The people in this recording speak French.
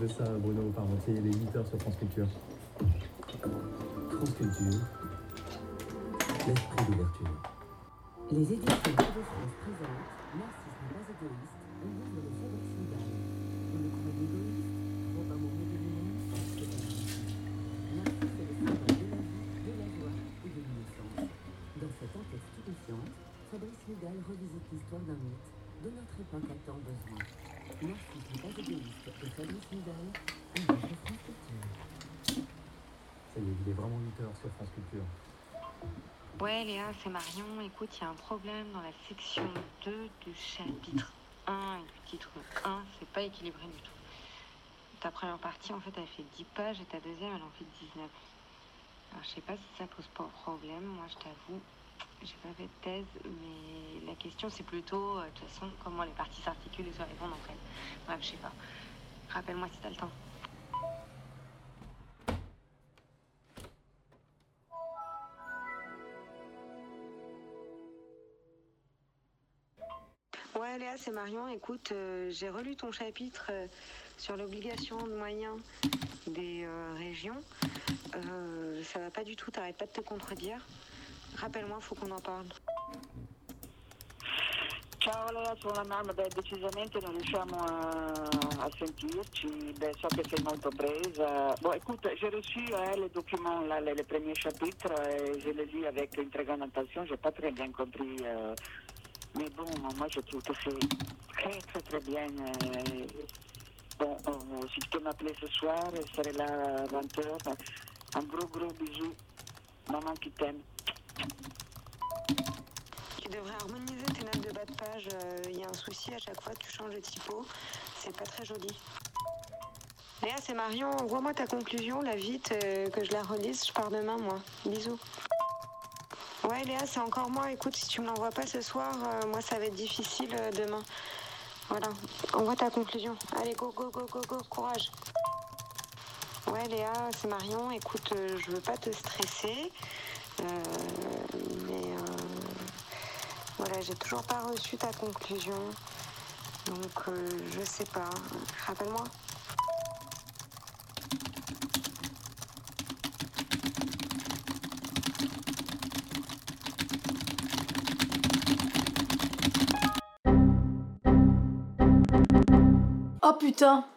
de ça, Bruno Parmentier, les 8 heures sur France Culture. France Culture, l'esprit d'ouverture. Les éditions Radio France présentent dont notre époque a tant besoin. Narcisse égoïste et Fabrice Midal, de France Culture. Ça y est, il est vraiment 8 heures sur France Culture. Ouais Léa, c'est Marion. Écoute, il y a un problème dans la section 2 du chapitre 1 et du titre 1. C'est pas équilibré du tout. Ta première partie, en fait, elle fait 10 pages et ta deuxième, elle en fait 19. Alors, je sais pas si ça pose pas problème. Moi, je t'avoue, j'ai pas fait de thèse, mais la question, c'est plutôt, euh, de toute façon, comment les parties s'articulent et se répondent entre elles. Bref, je sais pas. Rappelle-moi si t'as le temps. Ouais, Léa, c'est Marion. Écoute, euh, j'ai relu ton chapitre euh, sur l'obligation de moyens des régions. Ça va pas du tout, t'arrêtes pas de te contredire. Rappelle-moi, faut qu'on en parle. Ciao Lea, sono Anna, beh decisamente non riusciamo a, a sentirci, beh so che sei molto presa. Bon écoute, j'ai reçu hein, les documents, là, les, premiers chapitres, et je les lis avec une très grande attention, j'ai pas très bien compris. euh, mais bon, moi je trouve que c'est très très très bien. euh, bon, euh, si tu peux m'appeler ce soir, je serai là à 20h. Un gros gros bisou, maman qui t'aime. Tu devrais harmoniser tes notes de bas de page. Il y a un souci à chaque fois, tu changes de typo. C'est pas très joli. Léa, c'est Marion. Envoie-moi ta conclusion, là, vite, euh, que je la relise. Je pars demain, moi. Bisous. Ouais, Léa, c'est encore moi. Écoute, si tu me l'envoies pas ce soir, euh, moi, ça va être difficile euh, demain. Voilà. Envoie ta conclusion. Allez, go, go, go, go, go. Courage. Ouais, Léa, c'est Marion. Écoute, euh, je veux pas te stresser. Euh, mais euh, voilà, j'ai toujours pas reçu ta conclusion. Donc, euh, je sais pas. Rappelle-moi. Oh putain